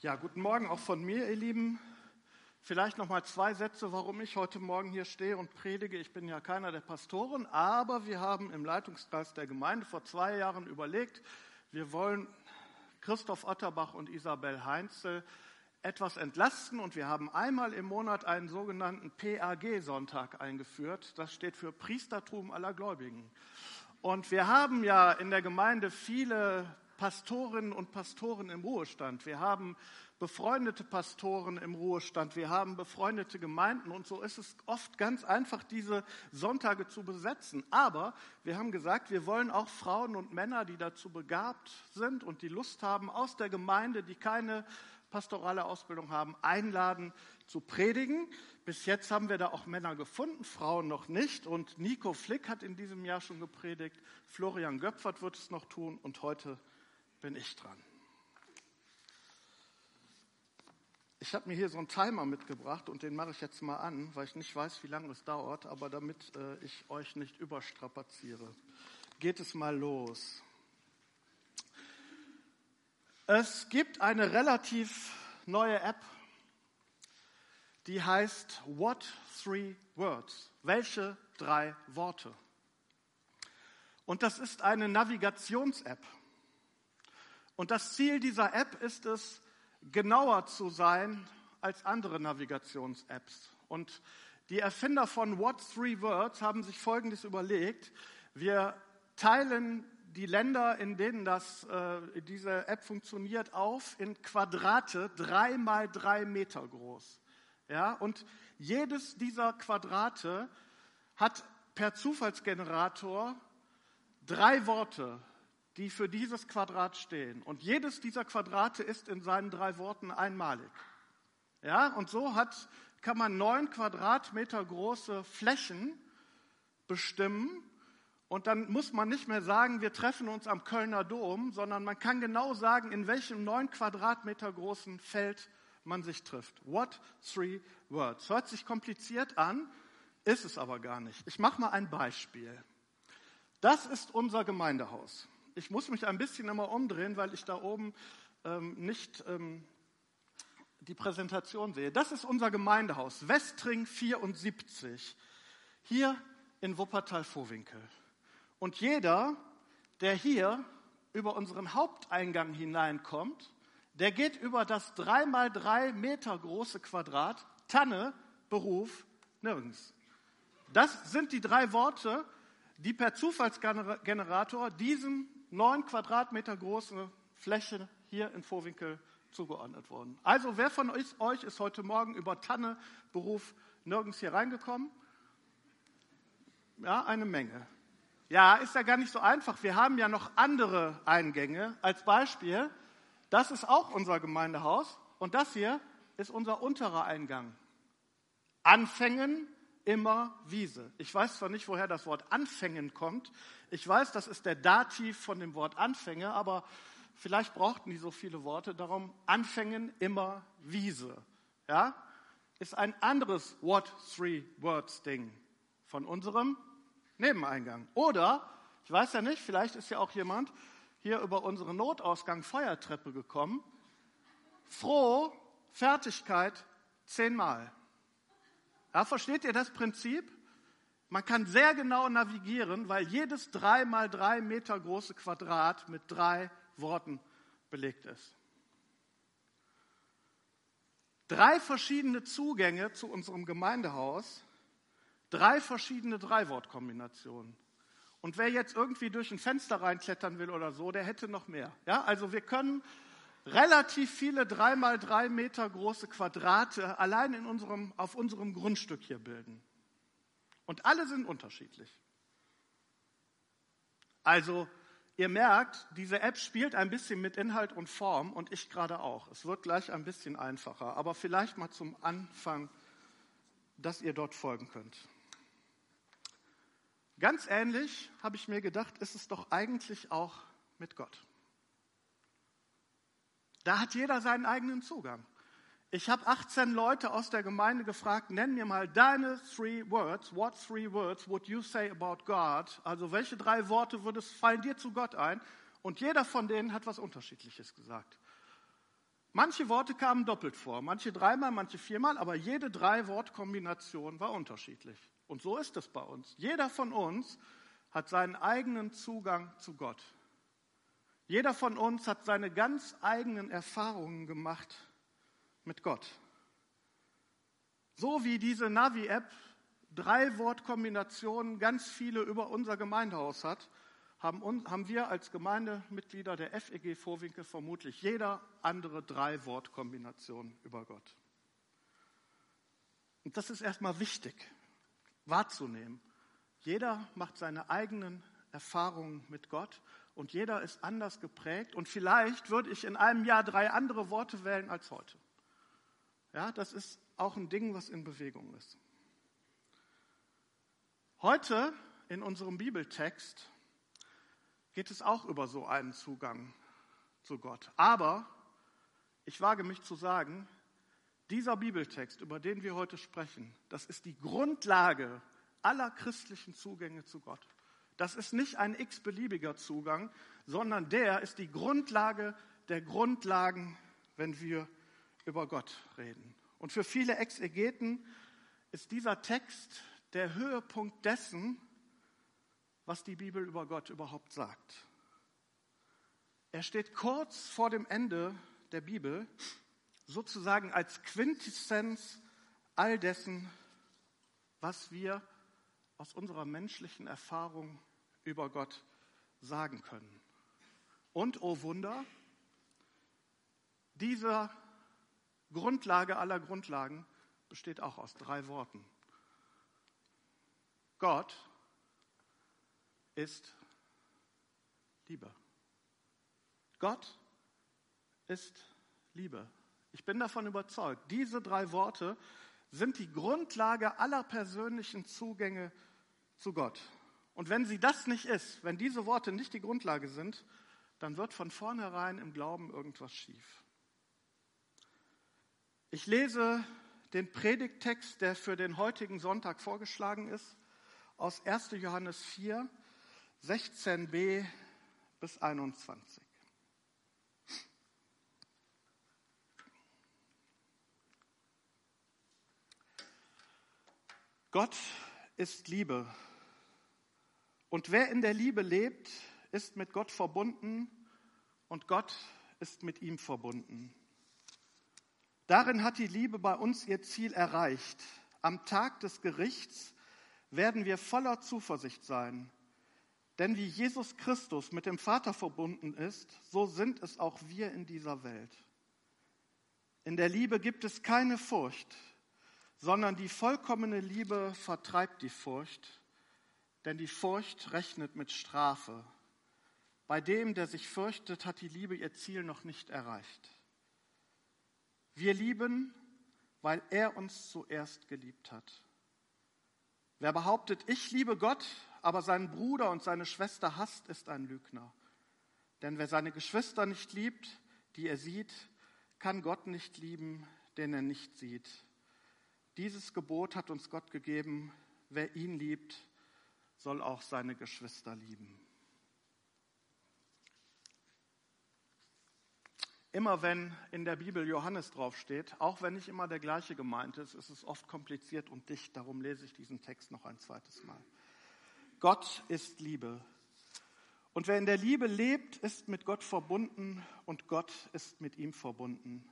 Ja, guten Morgen auch von mir, ihr Lieben. Vielleicht noch mal zwei Sätze, warum ich heute Morgen hier stehe und predige. Ich bin ja keiner der Pastoren, aber wir haben im Leitungskreis der Gemeinde vor zwei Jahren überlegt, wir wollen Christoph Otterbach und Isabel Heinzel etwas entlasten und wir haben einmal im Monat einen sogenannten PAG-Sonntag eingeführt. Das steht für Priestertum aller Gläubigen. Und wir haben ja in der Gemeinde viele Pastorinnen und Pastoren im Ruhestand. Wir haben befreundete Pastoren im Ruhestand. Wir haben befreundete Gemeinden. Und so ist es oft ganz einfach, diese Sonntage zu besetzen. Aber wir haben gesagt, wir wollen auch Frauen und Männer, die dazu begabt sind und die Lust haben, aus der Gemeinde, die keine pastorale Ausbildung haben, einladen zu predigen. Bis jetzt haben wir da auch Männer gefunden, Frauen noch nicht. Und Nico Flick hat in diesem Jahr schon gepredigt. Florian Göpfert wird es noch tun. Und heute bin ich dran. Ich habe mir hier so einen Timer mitgebracht und den mache ich jetzt mal an, weil ich nicht weiß, wie lange es dauert, aber damit äh, ich euch nicht überstrapaziere. Geht es mal los. Es gibt eine relativ neue App, die heißt What Three Words? Welche drei Worte? Und das ist eine Navigations-App. Und das Ziel dieser App ist es, genauer zu sein als andere Navigations-Apps. Und die Erfinder von What Three Words haben sich Folgendes überlegt. Wir teilen die Länder, in denen das, äh, diese App funktioniert, auf in Quadrate, drei mal drei Meter groß. Ja, und jedes dieser Quadrate hat per Zufallsgenerator drei Worte, die für dieses Quadrat stehen. Und jedes dieser Quadrate ist in seinen drei Worten einmalig. Ja, und so hat, kann man neun Quadratmeter große Flächen bestimmen. Und dann muss man nicht mehr sagen, wir treffen uns am Kölner Dom, sondern man kann genau sagen, in welchem neun Quadratmeter großen Feld man sich trifft. What three words? Hört sich kompliziert an, ist es aber gar nicht. Ich mache mal ein Beispiel. Das ist unser Gemeindehaus ich muss mich ein bisschen immer umdrehen, weil ich da oben ähm, nicht ähm, die Präsentation sehe. Das ist unser Gemeindehaus, Westring 74, hier in Wuppertal-Vorwinkel. Und jeder, der hier über unseren Haupteingang hineinkommt, der geht über das drei mal drei Meter große Quadrat Tanne, Beruf, nirgends. Das sind die drei Worte, die per Zufallsgenerator diesem neun Quadratmeter große Fläche hier in Vorwinkel zugeordnet worden. Also wer von euch ist heute Morgen über Tanne, Beruf nirgends hier reingekommen? Ja, eine Menge. Ja, ist ja gar nicht so einfach. Wir haben ja noch andere Eingänge. Als Beispiel, das ist auch unser Gemeindehaus und das hier ist unser unterer Eingang. Anfängen immer Wiese. Ich weiß zwar nicht, woher das Wort Anfängen kommt. Ich weiß, das ist der Dativ von dem Wort Anfänge, aber vielleicht brauchten die so viele Worte. Darum Anfängen immer Wiese. Ja? Ist ein anderes What Three Words Ding von unserem Nebeneingang. Oder, ich weiß ja nicht, vielleicht ist ja auch jemand hier über unsere Notausgang Feuertreppe gekommen. Froh, Fertigkeit, zehnmal. Ja, versteht ihr das Prinzip? Man kann sehr genau navigieren, weil jedes drei mal drei Meter große Quadrat mit drei Worten belegt ist. Drei verschiedene Zugänge zu unserem Gemeindehaus, drei verschiedene Dreiwortkombinationen. Und wer jetzt irgendwie durch ein Fenster reinklettern will oder so, der hätte noch mehr. Ja, also wir können relativ viele drei mal drei Meter große Quadrate allein in unserem, auf unserem Grundstück hier bilden. Und alle sind unterschiedlich. Also, ihr merkt, diese App spielt ein bisschen mit Inhalt und Form und ich gerade auch. Es wird gleich ein bisschen einfacher, aber vielleicht mal zum Anfang, dass ihr dort folgen könnt. Ganz ähnlich habe ich mir gedacht, ist es doch eigentlich auch mit Gott. Da hat jeder seinen eigenen Zugang. Ich habe 18 Leute aus der Gemeinde gefragt, nenn mir mal deine three words. What three words would you say about God? Also welche drei Worte würdest, fallen dir zu Gott ein? Und jeder von denen hat was Unterschiedliches gesagt. Manche Worte kamen doppelt vor, manche dreimal, manche viermal, aber jede Drei-Wort-Kombination war unterschiedlich. Und so ist es bei uns. Jeder von uns hat seinen eigenen Zugang zu Gott. Jeder von uns hat seine ganz eigenen Erfahrungen gemacht mit Gott. So wie diese Navi-App drei Wortkombinationen ganz viele über unser Gemeindehaus hat, haben, haben wir als Gemeindemitglieder der FEG Vorwinkel vermutlich jeder andere drei Wortkombinationen über Gott. Und das ist erstmal wichtig wahrzunehmen. Jeder macht seine eigenen Erfahrungen mit Gott und jeder ist anders geprägt und vielleicht würde ich in einem Jahr drei andere Worte wählen als heute. Ja, das ist auch ein Ding, was in Bewegung ist. Heute in unserem Bibeltext geht es auch über so einen Zugang zu Gott. Aber ich wage mich zu sagen, dieser Bibeltext, über den wir heute sprechen, das ist die Grundlage aller christlichen Zugänge zu Gott. Das ist nicht ein x-beliebiger Zugang, sondern der ist die Grundlage der Grundlagen, wenn wir über Gott reden. Und für viele Exegeten ist dieser Text der Höhepunkt dessen, was die Bibel über Gott überhaupt sagt. Er steht kurz vor dem Ende der Bibel, sozusagen als Quintessenz all dessen, was wir aus unserer menschlichen Erfahrung über Gott sagen können. Und, oh Wunder, diese Grundlage aller Grundlagen besteht auch aus drei Worten. Gott ist Liebe. Gott ist Liebe. Ich bin davon überzeugt, diese drei Worte sind die Grundlage aller persönlichen Zugänge zu Gott. Und wenn sie das nicht ist, wenn diese Worte nicht die Grundlage sind, dann wird von vornherein im Glauben irgendwas schief. Ich lese den Predigttext, der für den heutigen Sonntag vorgeschlagen ist, aus 1. Johannes 4, 16b bis 21. Gott ist Liebe. Und wer in der Liebe lebt, ist mit Gott verbunden und Gott ist mit ihm verbunden. Darin hat die Liebe bei uns ihr Ziel erreicht. Am Tag des Gerichts werden wir voller Zuversicht sein. Denn wie Jesus Christus mit dem Vater verbunden ist, so sind es auch wir in dieser Welt. In der Liebe gibt es keine Furcht, sondern die vollkommene Liebe vertreibt die Furcht, denn die Furcht rechnet mit Strafe. Bei dem, der sich fürchtet, hat die Liebe ihr Ziel noch nicht erreicht. Wir lieben, weil er uns zuerst geliebt hat. Wer behauptet, ich liebe Gott, aber seinen Bruder und seine Schwester hasst, ist ein Lügner. Denn wer seine Geschwister nicht liebt, die er sieht, kann Gott nicht lieben, den er nicht sieht. Dieses Gebot hat uns Gott gegeben, wer ihn liebt, soll auch seine Geschwister lieben. Immer wenn in der Bibel Johannes draufsteht, auch wenn nicht immer der gleiche gemeint ist, ist es oft kompliziert und dicht. Darum lese ich diesen Text noch ein zweites Mal. Gott ist Liebe. Und wer in der Liebe lebt, ist mit Gott verbunden und Gott ist mit ihm verbunden.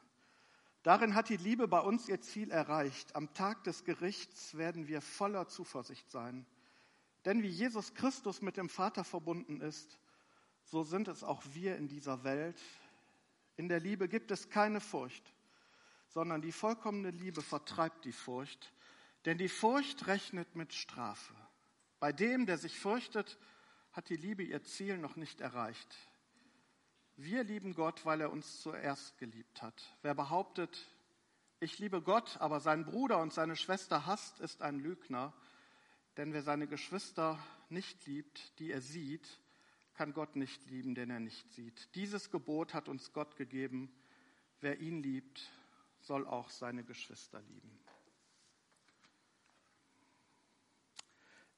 Darin hat die Liebe bei uns ihr Ziel erreicht. Am Tag des Gerichts werden wir voller Zuversicht sein. Denn wie Jesus Christus mit dem Vater verbunden ist, so sind es auch wir in dieser Welt. In der Liebe gibt es keine Furcht, sondern die vollkommene Liebe vertreibt die Furcht, denn die Furcht rechnet mit Strafe. Bei dem, der sich fürchtet, hat die Liebe ihr Ziel noch nicht erreicht. Wir lieben Gott, weil er uns zuerst geliebt hat. Wer behauptet, ich liebe Gott, aber seinen Bruder und seine Schwester hasst, ist ein Lügner. Denn wer seine Geschwister nicht liebt, die er sieht, kann Gott nicht lieben, den er nicht sieht. Dieses Gebot hat uns Gott gegeben. Wer ihn liebt, soll auch seine Geschwister lieben.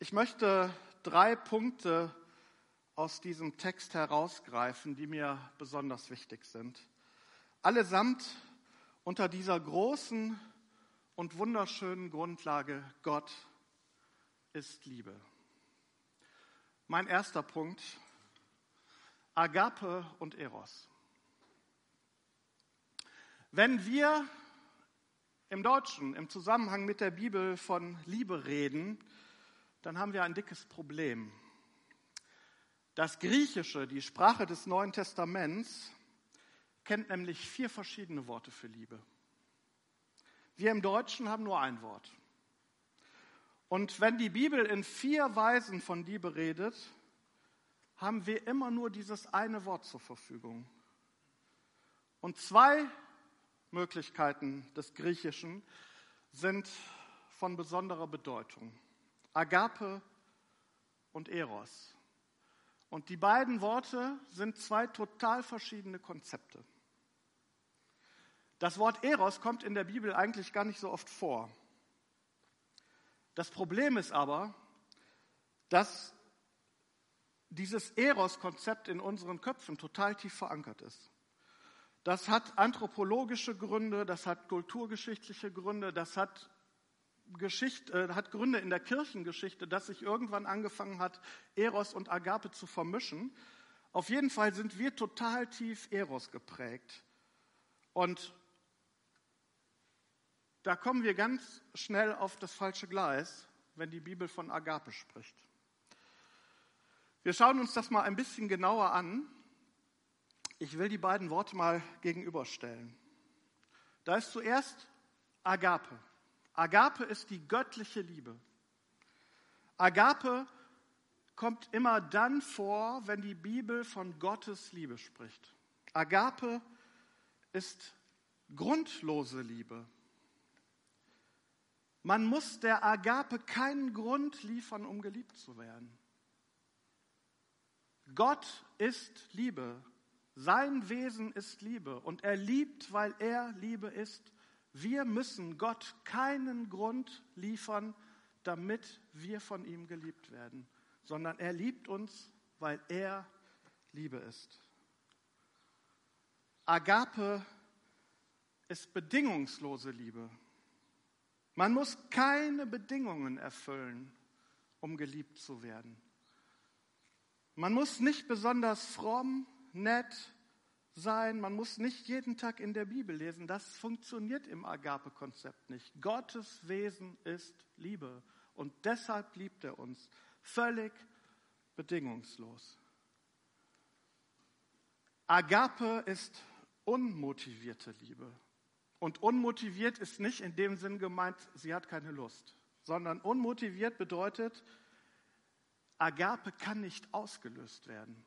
Ich möchte drei Punkte aus diesem Text herausgreifen, die mir besonders wichtig sind. Allesamt unter dieser großen und wunderschönen Grundlage, Gott ist Liebe. Mein erster Punkt, Agape und Eros. Wenn wir im Deutschen im Zusammenhang mit der Bibel von Liebe reden, dann haben wir ein dickes Problem. Das Griechische, die Sprache des Neuen Testaments, kennt nämlich vier verschiedene Worte für Liebe. Wir im Deutschen haben nur ein Wort. Und wenn die Bibel in vier Weisen von Liebe redet, haben wir immer nur dieses eine Wort zur Verfügung. Und zwei Möglichkeiten des Griechischen sind von besonderer Bedeutung. Agape und Eros. Und die beiden Worte sind zwei total verschiedene Konzepte. Das Wort Eros kommt in der Bibel eigentlich gar nicht so oft vor. Das Problem ist aber, dass dieses Eros-Konzept in unseren Köpfen total tief verankert ist. Das hat anthropologische Gründe, das hat kulturgeschichtliche Gründe, das hat, Geschichte, äh, hat Gründe in der Kirchengeschichte, dass sich irgendwann angefangen hat, Eros und Agape zu vermischen. Auf jeden Fall sind wir total tief Eros geprägt. Und da kommen wir ganz schnell auf das falsche Gleis, wenn die Bibel von Agape spricht. Wir schauen uns das mal ein bisschen genauer an. Ich will die beiden Worte mal gegenüberstellen. Da ist zuerst Agape. Agape ist die göttliche Liebe. Agape kommt immer dann vor, wenn die Bibel von Gottes Liebe spricht. Agape ist grundlose Liebe. Man muss der Agape keinen Grund liefern, um geliebt zu werden. Gott ist Liebe. Sein Wesen ist Liebe und er liebt, weil er Liebe ist. Wir müssen Gott keinen Grund liefern, damit wir von ihm geliebt werden, sondern er liebt uns, weil er Liebe ist. Agape ist bedingungslose Liebe. Man muss keine Bedingungen erfüllen, um geliebt zu werden. Man muss nicht besonders fromm, nett sein, man muss nicht jeden Tag in der Bibel lesen. Das funktioniert im Agape-Konzept nicht. Gottes Wesen ist Liebe und deshalb liebt er uns völlig bedingungslos. Agape ist unmotivierte Liebe. Und unmotiviert ist nicht in dem Sinn gemeint, sie hat keine Lust, sondern unmotiviert bedeutet, Agape kann nicht ausgelöst werden.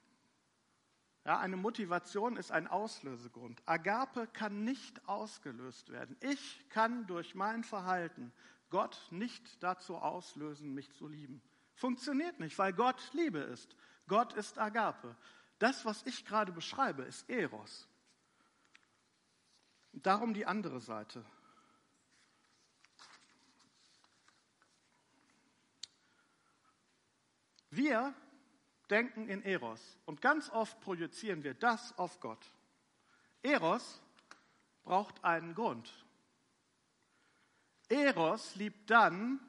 Ja, eine Motivation ist ein Auslösegrund. Agape kann nicht ausgelöst werden. Ich kann durch mein Verhalten Gott nicht dazu auslösen, mich zu lieben. Funktioniert nicht, weil Gott Liebe ist. Gott ist Agape. Das, was ich gerade beschreibe, ist Eros. Darum die andere Seite. Wir denken in Eros und ganz oft projizieren wir das auf Gott. Eros braucht einen Grund. Eros liebt dann,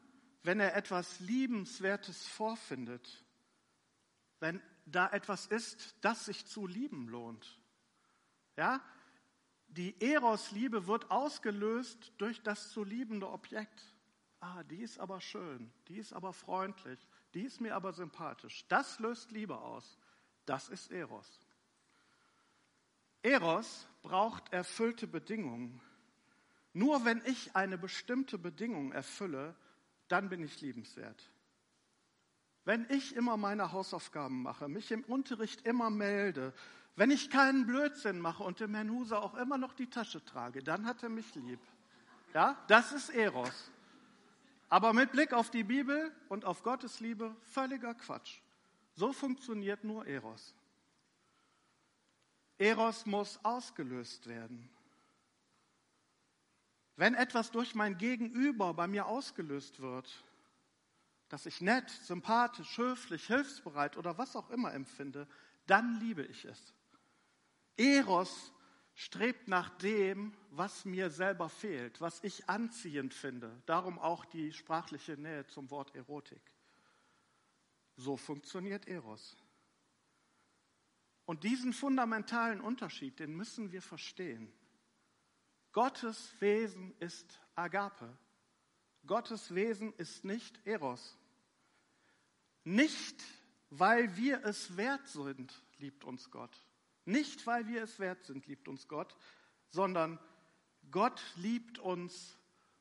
wenn er etwas Liebenswertes vorfindet, wenn da etwas ist, das sich zu lieben lohnt. Ja, die Eros-Liebe wird ausgelöst durch das zu liebende Objekt. Ah, die ist aber schön, die ist aber freundlich, die ist mir aber sympathisch. Das löst Liebe aus. Das ist Eros. Eros braucht erfüllte Bedingungen. Nur wenn ich eine bestimmte Bedingung erfülle, dann bin ich liebenswert. Wenn ich immer meine Hausaufgaben mache, mich im Unterricht immer melde, wenn ich keinen Blödsinn mache und dem Herrn Huser auch immer noch die Tasche trage, dann hat er mich lieb. Ja, das ist Eros. Aber mit Blick auf die Bibel und auf Gottes Liebe völliger Quatsch. So funktioniert nur Eros. Eros muss ausgelöst werden. Wenn etwas durch mein Gegenüber bei mir ausgelöst wird, dass ich nett, sympathisch, höflich, hilfsbereit oder was auch immer empfinde, dann liebe ich es. Eros strebt nach dem, was mir selber fehlt, was ich anziehend finde. Darum auch die sprachliche Nähe zum Wort Erotik. So funktioniert Eros. Und diesen fundamentalen Unterschied, den müssen wir verstehen. Gottes Wesen ist Agape. Gottes Wesen ist nicht Eros. Nicht, weil wir es wert sind, liebt uns Gott. Nicht, weil wir es wert sind, liebt uns Gott, sondern Gott liebt uns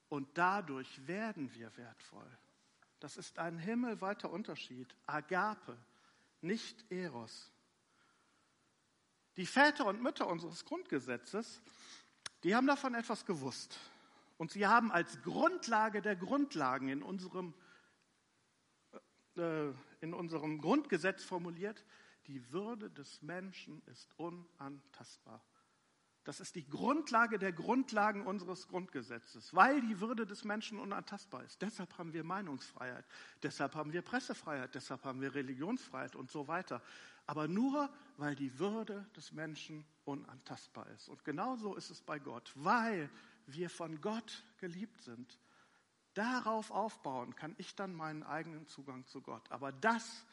und dadurch werden wir wertvoll. Das ist ein himmelweiter Unterschied. Agape, nicht Eros. Die Väter und Mütter unseres Grundgesetzes, die haben davon etwas gewusst. Und sie haben als Grundlage der Grundlagen in unserem, äh, in unserem Grundgesetz formuliert, die Würde des Menschen ist unantastbar. Das ist die Grundlage der Grundlagen unseres Grundgesetzes, weil die Würde des Menschen unantastbar ist. Deshalb haben wir Meinungsfreiheit, deshalb haben wir Pressefreiheit, deshalb haben wir Religionsfreiheit und so weiter. Aber nur, weil die Würde des Menschen unantastbar ist. Und genauso ist es bei Gott, weil wir von Gott geliebt sind. Darauf aufbauen kann ich dann meinen eigenen Zugang zu Gott. Aber das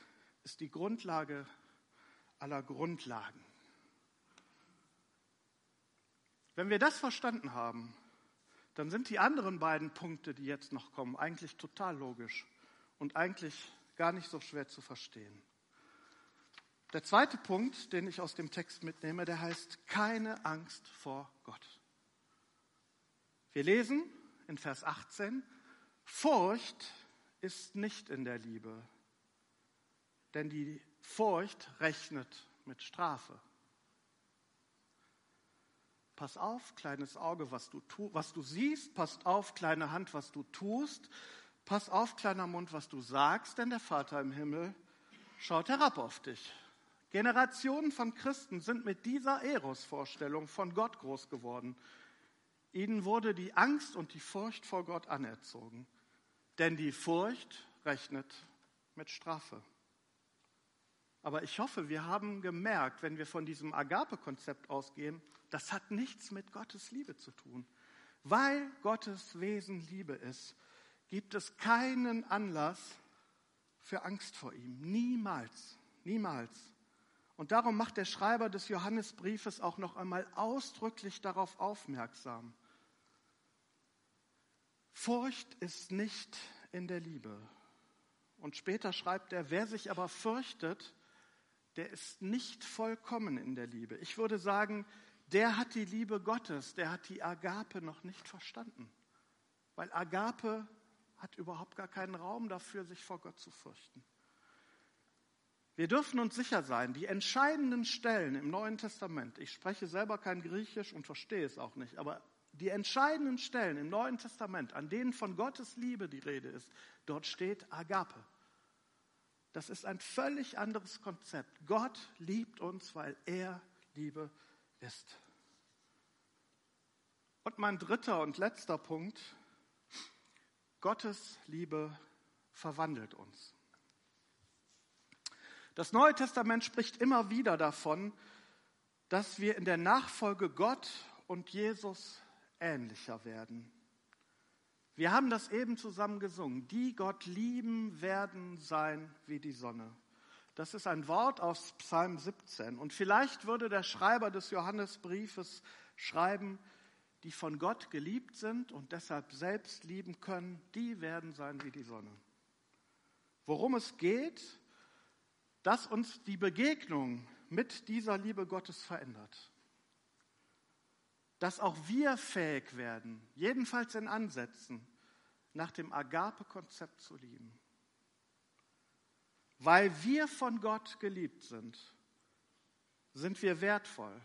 ist die Grundlage aller Grundlagen. Wenn wir das verstanden haben, dann sind die anderen beiden Punkte, die jetzt noch kommen, eigentlich total logisch und eigentlich gar nicht so schwer zu verstehen. Der zweite Punkt, den ich aus dem Text mitnehme, der heißt keine Angst vor Gott. Wir lesen in Vers 18, Furcht ist nicht in der Liebe, denn die Furcht rechnet mit Strafe. Pass auf, kleines Auge, was du, tu, was du siehst. Pass auf, kleine Hand, was du tust. Pass auf, kleiner Mund, was du sagst, denn der Vater im Himmel schaut herab auf dich. Generationen von Christen sind mit dieser Eros-Vorstellung von Gott groß geworden. Ihnen wurde die Angst und die Furcht vor Gott anerzogen, denn die Furcht rechnet mit Strafe. Aber ich hoffe, wir haben gemerkt, wenn wir von diesem Agape-Konzept ausgehen, das hat nichts mit Gottes Liebe zu tun. Weil Gottes Wesen Liebe ist, gibt es keinen Anlass für Angst vor ihm. Niemals, niemals. Und darum macht der Schreiber des Johannesbriefes auch noch einmal ausdrücklich darauf aufmerksam. Furcht ist nicht in der Liebe. Und später schreibt er, wer sich aber fürchtet, der ist nicht vollkommen in der Liebe. Ich würde sagen, der hat die Liebe Gottes, der hat die Agape noch nicht verstanden. Weil Agape hat überhaupt gar keinen Raum dafür, sich vor Gott zu fürchten. Wir dürfen uns sicher sein, die entscheidenden Stellen im Neuen Testament, ich spreche selber kein Griechisch und verstehe es auch nicht, aber die entscheidenden Stellen im Neuen Testament, an denen von Gottes Liebe die Rede ist, dort steht Agape. Das ist ein völlig anderes Konzept. Gott liebt uns, weil er Liebe ist. Und mein dritter und letzter Punkt, Gottes Liebe verwandelt uns. Das Neue Testament spricht immer wieder davon, dass wir in der Nachfolge Gott und Jesus ähnlicher werden. Wir haben das eben zusammen gesungen. Die Gott lieben werden sein wie die Sonne. Das ist ein Wort aus Psalm 17. Und vielleicht würde der Schreiber des Johannesbriefes schreiben, die von Gott geliebt sind und deshalb selbst lieben können, die werden sein wie die Sonne. Worum es geht, dass uns die Begegnung mit dieser Liebe Gottes verändert dass auch wir fähig werden, jedenfalls in Ansätzen, nach dem Agape-Konzept zu lieben. Weil wir von Gott geliebt sind, sind wir wertvoll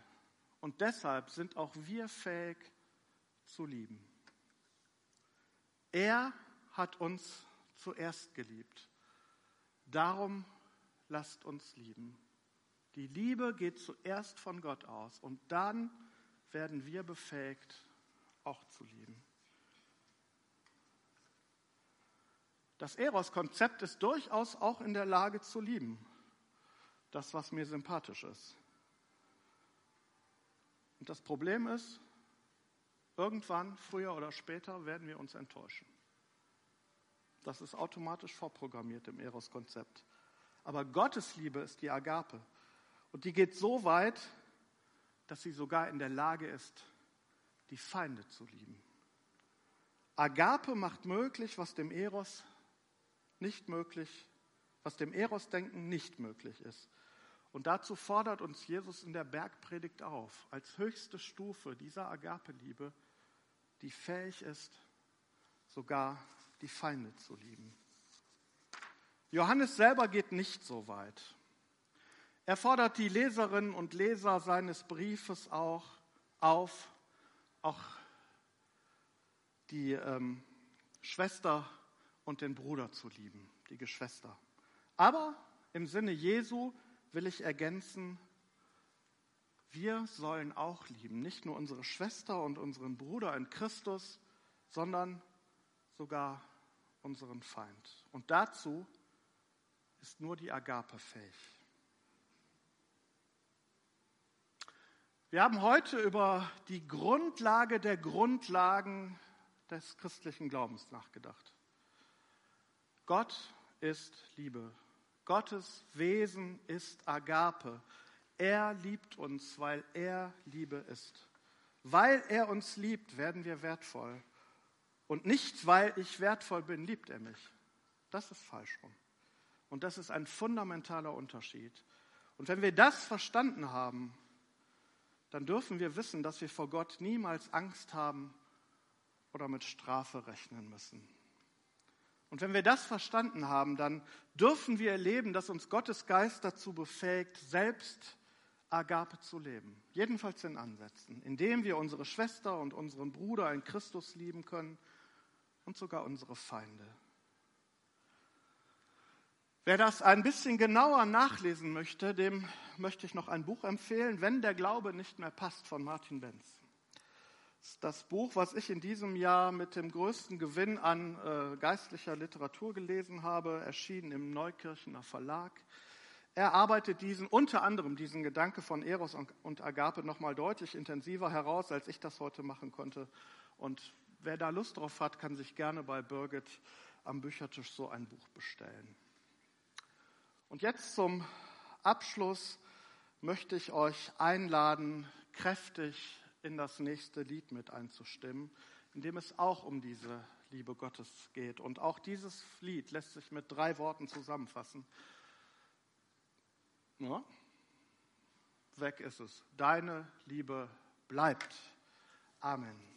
und deshalb sind auch wir fähig zu lieben. Er hat uns zuerst geliebt. Darum lasst uns lieben. Die Liebe geht zuerst von Gott aus und dann werden wir befähigt, auch zu lieben. Das Eros-Konzept ist durchaus auch in der Lage zu lieben. Das, was mir sympathisch ist. Und das Problem ist, irgendwann, früher oder später, werden wir uns enttäuschen. Das ist automatisch vorprogrammiert im Eros-Konzept. Aber Gottes Liebe ist die Agape. Und die geht so weit, dass sie sogar in der Lage ist, die Feinde zu lieben. Agape macht möglich, was dem Eros nicht möglich, was dem Eros-Denken nicht möglich ist. Und dazu fordert uns Jesus in der Bergpredigt auf, als höchste Stufe dieser Agape-Liebe, die fähig ist, sogar die Feinde zu lieben. Johannes selber geht nicht so weit. Er fordert die Leserinnen und Leser seines Briefes auch auf, auch die ähm, Schwester und den Bruder zu lieben, die Geschwister. Aber im Sinne Jesu will ich ergänzen, wir sollen auch lieben, nicht nur unsere Schwester und unseren Bruder in Christus, sondern sogar unseren Feind. Und dazu ist nur die Agape fähig. Wir haben heute über die Grundlage der Grundlagen des christlichen Glaubens nachgedacht. Gott ist Liebe. Gottes Wesen ist Agape. Er liebt uns, weil er Liebe ist. Weil er uns liebt, werden wir wertvoll. Und nicht, weil ich wertvoll bin, liebt er mich. Das ist falsch rum. Und das ist ein fundamentaler Unterschied. Und wenn wir das verstanden haben, dann dürfen wir wissen, dass wir vor Gott niemals Angst haben oder mit Strafe rechnen müssen. Und wenn wir das verstanden haben, dann dürfen wir erleben, dass uns Gottes Geist dazu befähigt, selbst Agape zu leben. Jedenfalls in Ansätzen, indem wir unsere Schwester und unseren Bruder in Christus lieben können und sogar unsere Feinde. Wer das ein bisschen genauer nachlesen möchte, dem möchte ich noch ein Buch empfehlen, Wenn der Glaube nicht mehr passt, von Martin Benz. Das ist das Buch, was ich in diesem Jahr mit dem größten Gewinn an äh, geistlicher Literatur gelesen habe, erschienen im Neukirchener Verlag. Er arbeitet diesen, unter anderem diesen Gedanke von Eros und Agape nochmal deutlich intensiver heraus, als ich das heute machen konnte. Und wer da Lust drauf hat, kann sich gerne bei Birgit am Büchertisch so ein Buch bestellen. Und jetzt zum Abschluss möchte ich euch einladen, kräftig in das nächste Lied mit einzustimmen, in dem es auch um diese Liebe Gottes geht. Und auch dieses Lied lässt sich mit drei Worten zusammenfassen. Ja, weg ist es. Deine Liebe bleibt. Amen.